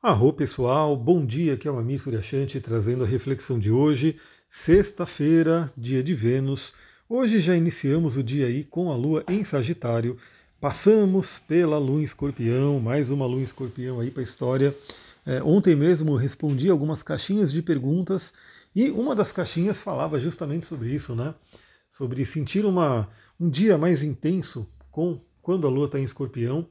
Arro pessoal, bom dia, aqui é o Amir Suryashanti trazendo a reflexão de hoje, sexta-feira, dia de Vênus. Hoje já iniciamos o dia aí com a Lua em Sagitário, passamos pela Lua em Escorpião, mais uma Lua em Escorpião aí para a história. É, ontem mesmo respondi algumas caixinhas de perguntas e uma das caixinhas falava justamente sobre isso, né? Sobre sentir uma, um dia mais intenso com quando a Lua está em Escorpião.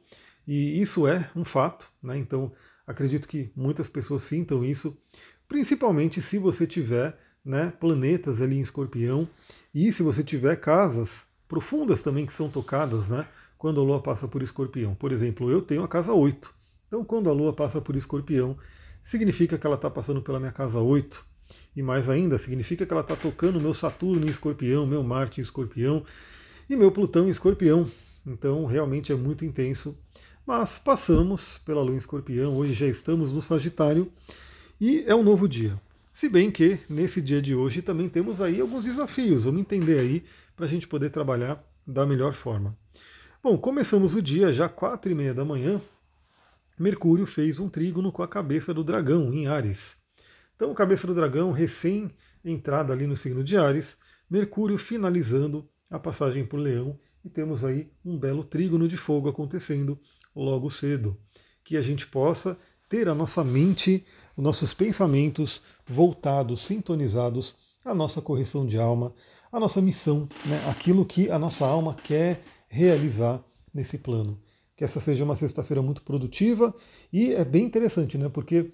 E isso é um fato, né? Então Acredito que muitas pessoas sintam isso, principalmente se você tiver né, planetas ali em escorpião e se você tiver casas profundas também que são tocadas né, quando a Lua passa por escorpião. Por exemplo, eu tenho a casa 8. Então, quando a Lua passa por escorpião, significa que ela está passando pela minha casa 8. E mais ainda, significa que ela está tocando meu Saturno em escorpião, meu Marte em escorpião e meu Plutão em escorpião. Então, realmente é muito intenso mas passamos pela lua em escorpião, hoje já estamos no Sagitário e é um novo dia. Se bem que nesse dia de hoje também temos aí alguns desafios, vamos entender aí para a gente poder trabalhar da melhor forma. Bom, começamos o dia já quatro e meia da manhã. Mercúrio fez um trígono com a cabeça do dragão em Ares. Então, cabeça do dragão recém entrada ali no signo de Ares, Mercúrio finalizando a passagem por Leão e temos aí um belo trígono de fogo acontecendo logo cedo. Que a gente possa ter a nossa mente, os nossos pensamentos voltados, sintonizados à nossa correção de alma, à nossa missão, né? aquilo que a nossa alma quer realizar nesse plano. Que essa seja uma sexta-feira muito produtiva e é bem interessante, né? Porque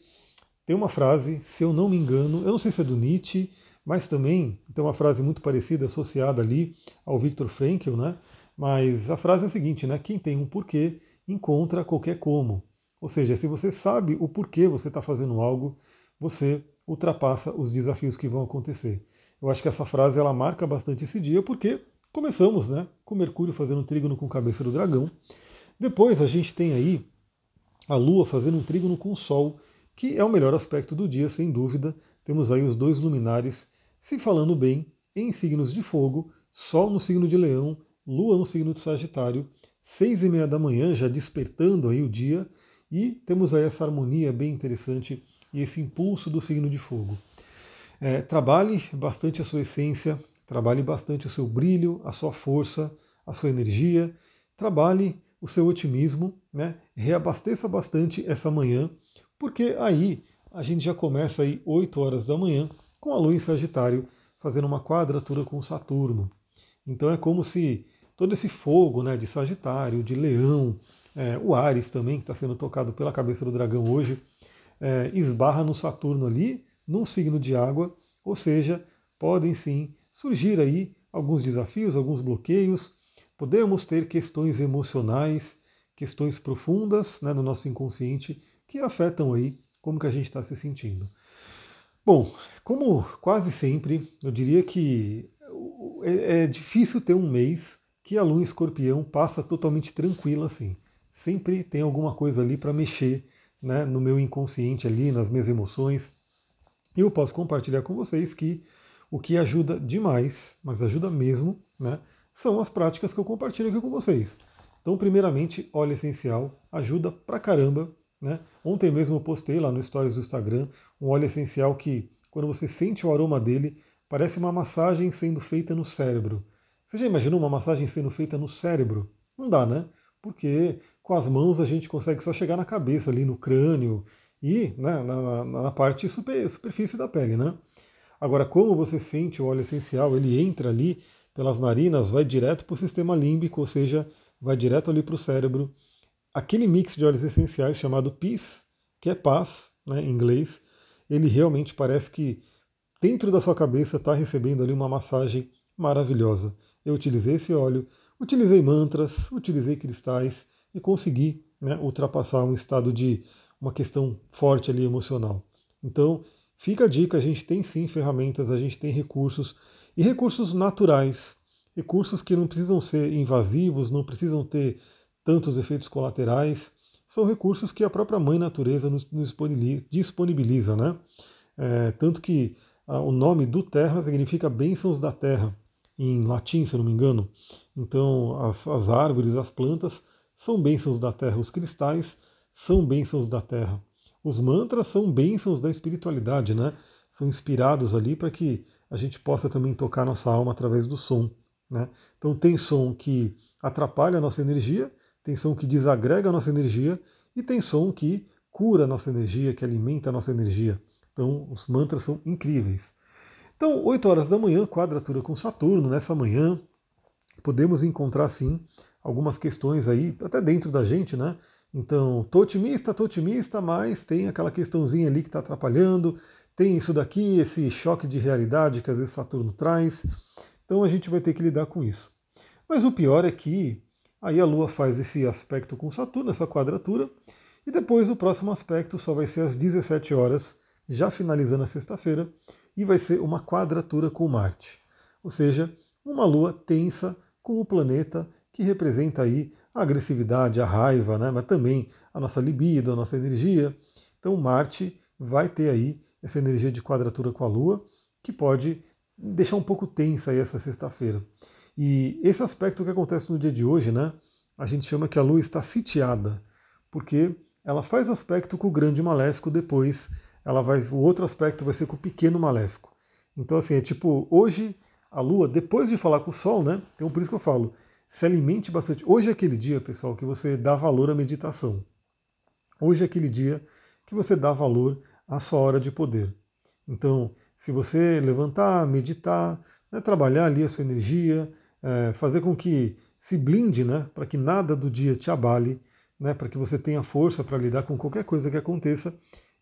tem uma frase, se eu não me engano, eu não sei se é do Nietzsche, mas também tem uma frase muito parecida associada ali ao Viktor Frankl, né? Mas a frase é a seguinte, né? Quem tem um porquê encontra qualquer como. Ou seja, se você sabe o porquê você está fazendo algo, você ultrapassa os desafios que vão acontecer. Eu acho que essa frase ela marca bastante esse dia, porque começamos né, com Mercúrio fazendo um trígono com cabeça do dragão. Depois a gente tem aí a Lua fazendo um trígono com o Sol, que é o melhor aspecto do dia, sem dúvida. Temos aí os dois luminares se falando bem em signos de fogo, Sol no signo de Leão, Lua no signo de Sagitário seis e meia da manhã, já despertando aí o dia, e temos aí essa harmonia bem interessante e esse impulso do signo de fogo. É, trabalhe bastante a sua essência, trabalhe bastante o seu brilho, a sua força, a sua energia, trabalhe o seu otimismo, né? reabasteça bastante essa manhã, porque aí a gente já começa aí 8 horas da manhã com a lua em Sagitário fazendo uma quadratura com Saturno. Então é como se todo esse fogo né, de Sagitário, de Leão, é, o Ares também, que está sendo tocado pela cabeça do dragão hoje, é, esbarra no Saturno ali, num signo de água, ou seja, podem sim surgir aí alguns desafios, alguns bloqueios, podemos ter questões emocionais, questões profundas né, no nosso inconsciente que afetam aí como que a gente está se sentindo. Bom, como quase sempre, eu diria que é, é difícil ter um mês que a lua escorpião passa totalmente tranquila assim. Sempre tem alguma coisa ali para mexer né, no meu inconsciente ali, nas minhas emoções. Eu posso compartilhar com vocês que o que ajuda demais, mas ajuda mesmo, né, são as práticas que eu compartilho aqui com vocês. Então, primeiramente, óleo essencial ajuda pra caramba. Né? Ontem mesmo eu postei lá no Stories do Instagram um óleo essencial que, quando você sente o aroma dele, parece uma massagem sendo feita no cérebro. Você já imaginou uma massagem sendo feita no cérebro? Não dá, né? Porque com as mãos a gente consegue só chegar na cabeça, ali no crânio e né, na, na, parte super, superfície da pele, né? Agora, como você sente o óleo essencial, ele entra ali pelas narinas, vai direto para o sistema límbico, ou seja, vai direto ali para o cérebro. Aquele mix de óleos essenciais chamado peace, que é paz, né, em inglês, ele realmente parece que dentro da sua cabeça está recebendo ali uma massagem maravilhosa eu utilizei esse óleo, utilizei mantras, utilizei cristais e consegui né, ultrapassar um estado de uma questão forte ali emocional. Então, fica a dica, a gente tem sim ferramentas, a gente tem recursos e recursos naturais, recursos que não precisam ser invasivos, não precisam ter tantos efeitos colaterais, são recursos que a própria mãe natureza nos, disponibiliza, né? É, tanto que ah, o nome do terra significa bênçãos da terra em latim, se não me engano. Então, as, as árvores, as plantas são bênçãos da terra, os cristais são bênçãos da terra. Os mantras são bênçãos da espiritualidade, né? São inspirados ali para que a gente possa também tocar nossa alma através do som. Né? Então tem som que atrapalha a nossa energia, tem som que desagrega a nossa energia e tem som que cura a nossa energia, que alimenta a nossa energia. Então os mantras são incríveis. Então, 8 horas da manhã, quadratura com Saturno, nessa manhã, podemos encontrar sim algumas questões aí, até dentro da gente, né? Então, tô otimista, tô otimista, mas tem aquela questãozinha ali que está atrapalhando, tem isso daqui, esse choque de realidade que às vezes Saturno traz. Então a gente vai ter que lidar com isso. Mas o pior é que aí a Lua faz esse aspecto com Saturno, essa quadratura, e depois o próximo aspecto só vai ser às 17 horas, já finalizando a sexta-feira, e vai ser uma quadratura com Marte. Ou seja, uma Lua tensa com o planeta que representa aí a agressividade, a raiva, né? mas também a nossa libido, a nossa energia. Então Marte vai ter aí essa energia de quadratura com a Lua, que pode deixar um pouco tensa aí essa sexta-feira. E esse aspecto que acontece no dia de hoje, né? A gente chama que a Lua está sitiada, porque ela faz aspecto com o grande maléfico, depois ela vai, o outro aspecto vai ser com o pequeno maléfico. Então assim, é tipo, hoje a Lua, depois de falar com o Sol, né? Então por isso que eu falo, se alimente bastante. Hoje é aquele dia, pessoal, que você dá valor à meditação. Hoje é aquele dia que você dá valor a sua hora de poder. Então, se você levantar, meditar, né, trabalhar ali a sua energia, é, fazer com que se blinde, né, para que nada do dia te abale, né, para que você tenha força para lidar com qualquer coisa que aconteça,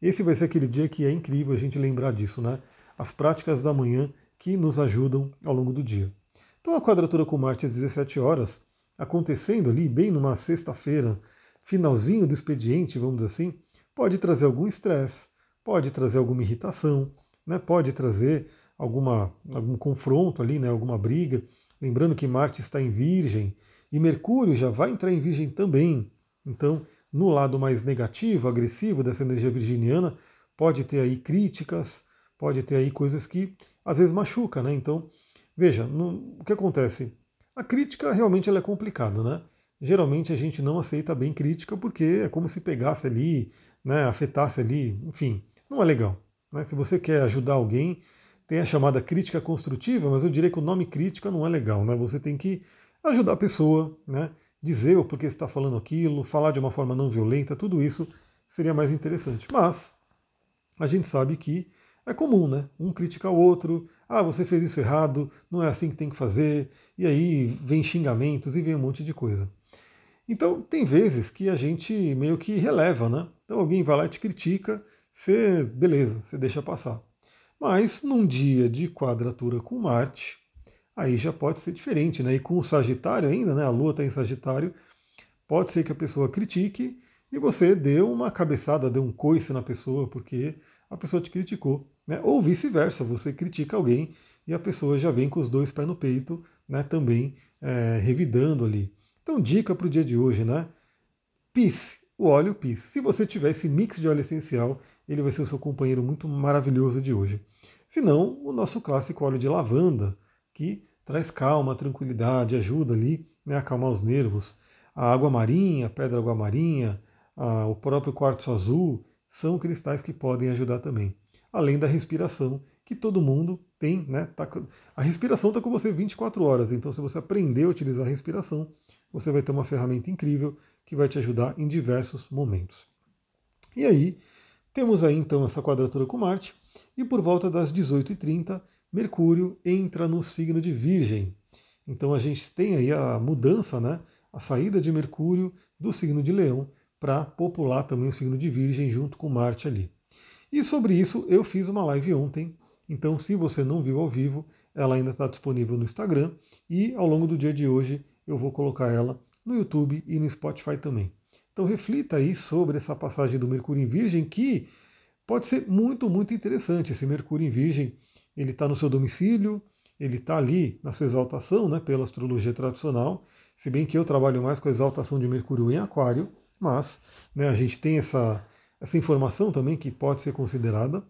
esse vai ser aquele dia que é incrível a gente lembrar disso, né? As práticas da manhã que nos ajudam ao longo do dia. Então a quadratura com Marte às 17 horas, acontecendo ali bem numa sexta-feira, finalzinho do expediente, vamos assim, pode trazer algum estresse, pode trazer alguma irritação, né? pode trazer alguma, algum confronto ali, né? alguma briga. Lembrando que Marte está em Virgem e Mercúrio já vai entrar em Virgem também. Então, no lado mais negativo, agressivo dessa energia virginiana, pode ter aí críticas, pode ter aí coisas que às vezes machuca, né? Então, veja, no, o que acontece? A crítica realmente ela é complicada, né? Geralmente a gente não aceita bem crítica porque é como se pegasse ali, né, afetasse ali, enfim, não é legal. Né? Se você quer ajudar alguém, tem a chamada crítica construtiva, mas eu diria que o nome crítica não é legal. Né? Você tem que ajudar a pessoa, né? Dizer o porquê está falando aquilo, falar de uma forma não violenta, tudo isso seria mais interessante. Mas a gente sabe que é comum, né? Um criticar o outro, ah, você fez isso errado, não é assim que tem que fazer, e aí vem xingamentos e vem um monte de coisa. Então, tem vezes que a gente meio que releva, né? Então alguém vai lá e te critica, você, beleza, você deixa passar. Mas num dia de quadratura com Marte, aí já pode ser diferente, né? E com o Sagitário ainda, né? A Lua está em Sagitário, pode ser que a pessoa critique e você dê uma cabeçada, dê um coice na pessoa, porque a pessoa te criticou, né? Ou vice-versa, você critica alguém e a pessoa já vem com os dois pés no peito, né? Também é, revidando ali. Então, dica para o dia de hoje, né? Peace, o óleo Peace. Se você tiver esse mix de óleo essencial, ele vai ser o seu companheiro muito maravilhoso de hoje. Se não, o nosso clássico óleo de lavanda, que traz calma, tranquilidade, ajuda ali né, a acalmar os nervos. A água marinha, a pedra água marinha, a, o próprio quartzo azul, são cristais que podem ajudar também. Além da respiração, que todo mundo tem, né? Tá, a respiração está com você 24 horas, então se você aprender a utilizar a respiração, você vai ter uma ferramenta incrível que vai te ajudar em diversos momentos. E aí, temos aí então essa quadratura com Marte, e por volta das 18h30, Mercúrio entra no signo de Virgem. Então a gente tem aí a mudança, né? a saída de Mercúrio do signo de Leão para popular também o signo de Virgem junto com Marte ali. E sobre isso eu fiz uma live ontem, então se você não viu ao vivo, ela ainda está disponível no Instagram e ao longo do dia de hoje eu vou colocar ela no YouTube e no Spotify também. Então reflita aí sobre essa passagem do Mercúrio em Virgem, que pode ser muito, muito interessante. Esse Mercúrio em Virgem, ele está no seu domicílio, ele está ali na sua exaltação, né, pela astrologia tradicional, se bem que eu trabalho mais com a exaltação de Mercúrio em Aquário, mas né, a gente tem essa, essa informação também que pode ser considerada.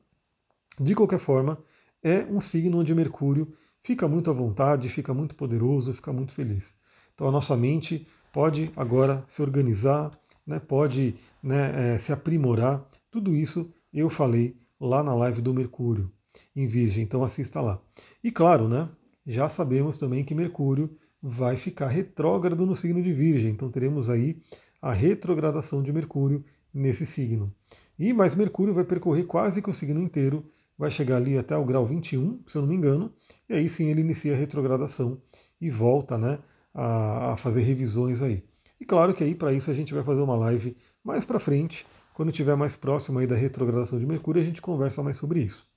De qualquer forma, é um signo onde Mercúrio fica muito à vontade, fica muito poderoso, fica muito feliz. Então a nossa mente pode agora se organizar, né, pode né, é, se aprimorar Tudo isso eu falei lá na live do Mercúrio em Virgem, então assista lá. E claro, né? Já sabemos também que Mercúrio vai ficar retrógrado no signo de Virgem, então teremos aí a retrogradação de Mercúrio nesse signo. E mais Mercúrio vai percorrer quase que o signo inteiro, vai chegar ali até o grau 21, se eu não me engano, e aí sim ele inicia a retrogradação e volta né, a, a fazer revisões aí. E claro que aí para isso a gente vai fazer uma live mais para frente, quando estiver mais próximo aí da retrogradação de Mercúrio, a gente conversa mais sobre isso.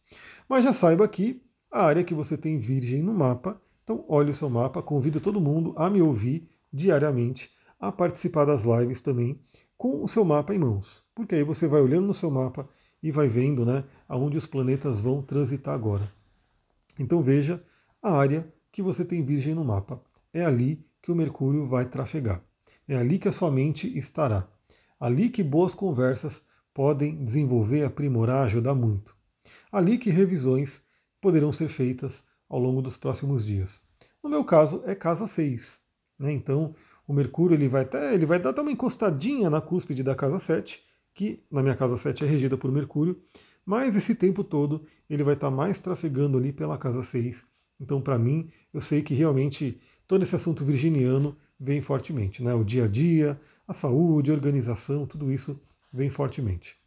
Mas já saiba que a área que você tem virgem no mapa, então olhe o seu mapa, convido todo mundo a me ouvir diariamente, a participar das lives também com o seu mapa em mãos. Porque aí você vai olhando no seu mapa e vai vendo né, aonde os planetas vão transitar agora. Então veja a área que você tem virgem no mapa. É ali que o Mercúrio vai trafegar. É ali que a sua mente estará. Ali que boas conversas podem desenvolver, aprimorar, ajudar muito. Ali que revisões poderão ser feitas ao longo dos próximos dias. No meu caso, é casa 6. Né? Então, o Mercúrio ele vai, até, ele vai dar uma encostadinha na cúspide da casa 7, que na minha casa 7 é regida por Mercúrio, mas esse tempo todo ele vai estar mais trafegando ali pela casa 6. Então, para mim, eu sei que realmente todo esse assunto virginiano vem fortemente, né? O dia a dia, a saúde, a organização, tudo isso vem fortemente.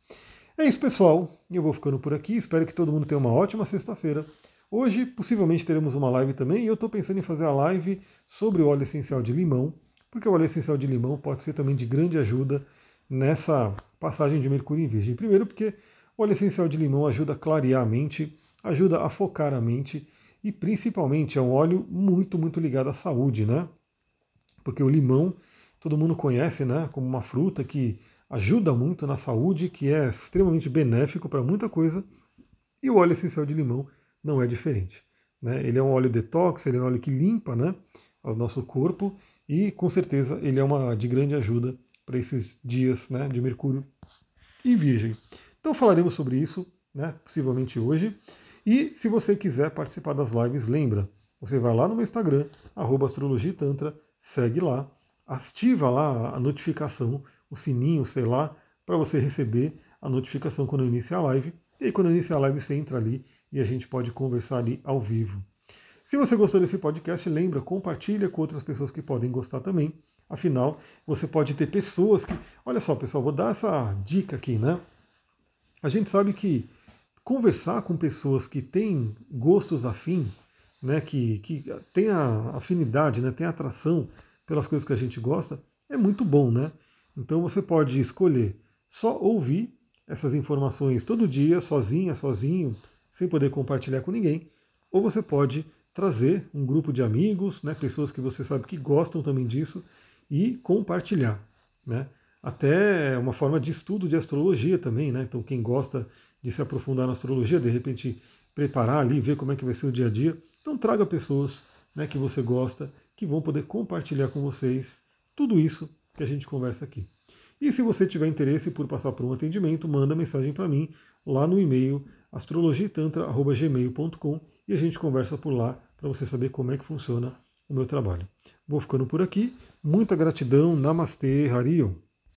É isso, pessoal. Eu vou ficando por aqui. Espero que todo mundo tenha uma ótima sexta-feira. Hoje, possivelmente, teremos uma live também. E eu estou pensando em fazer a live sobre o óleo essencial de limão, porque o óleo essencial de limão pode ser também de grande ajuda nessa passagem de Mercúrio em Virgem. Primeiro, porque o óleo essencial de limão ajuda a clarear a mente, ajuda a focar a mente e principalmente é um óleo muito, muito ligado à saúde, né? Porque o limão, todo mundo conhece, né, como uma fruta que ajuda muito na saúde, que é extremamente benéfico para muita coisa, e o óleo essencial de limão não é diferente. Né? Ele é um óleo detox, ele é um óleo que limpa né, o nosso corpo e com certeza ele é uma de grande ajuda para esses dias né, de Mercúrio e Virgem. Então falaremos sobre isso, né, possivelmente hoje. E se você quiser participar das lives, lembra, você vai lá no meu Instagram, astrologitantra, segue lá, ativa lá a notificação, o sininho, sei lá, para você receber a notificação quando eu iniciar a live. E aí quando eu iniciar a live você entra ali e a gente pode conversar ali ao vivo. Se você gostou desse podcast, lembra, compartilha com outras pessoas que podem gostar também. Afinal, você pode ter pessoas que. Olha só, pessoal, vou dar essa dica aqui, né? A gente sabe que conversar com pessoas que têm gostos afins, né, que, que tem a afinidade, né, tem atração pelas coisas que a gente gosta, é muito bom, né? Então você pode escolher só ouvir essas informações todo dia, sozinha, sozinho, sem poder compartilhar com ninguém, ou você pode trazer um grupo de amigos, né, pessoas que você sabe que gostam também disso, e compartilhar. Né? Até uma forma de estudo de astrologia também, né? Então quem gosta de se aprofundar na astrologia, de repente preparar ali, ver como é que vai ser o dia a dia. Então traga pessoas né, que você gosta, que vão poder compartilhar com vocês tudo isso que a gente conversa aqui. E se você tiver interesse por passar por um atendimento, manda mensagem para mim lá no e-mail astrologitantra.gmail.com e a gente conversa por lá para você saber como é que funciona o meu trabalho. Vou ficando por aqui. Muita gratidão. Namastê, Harion.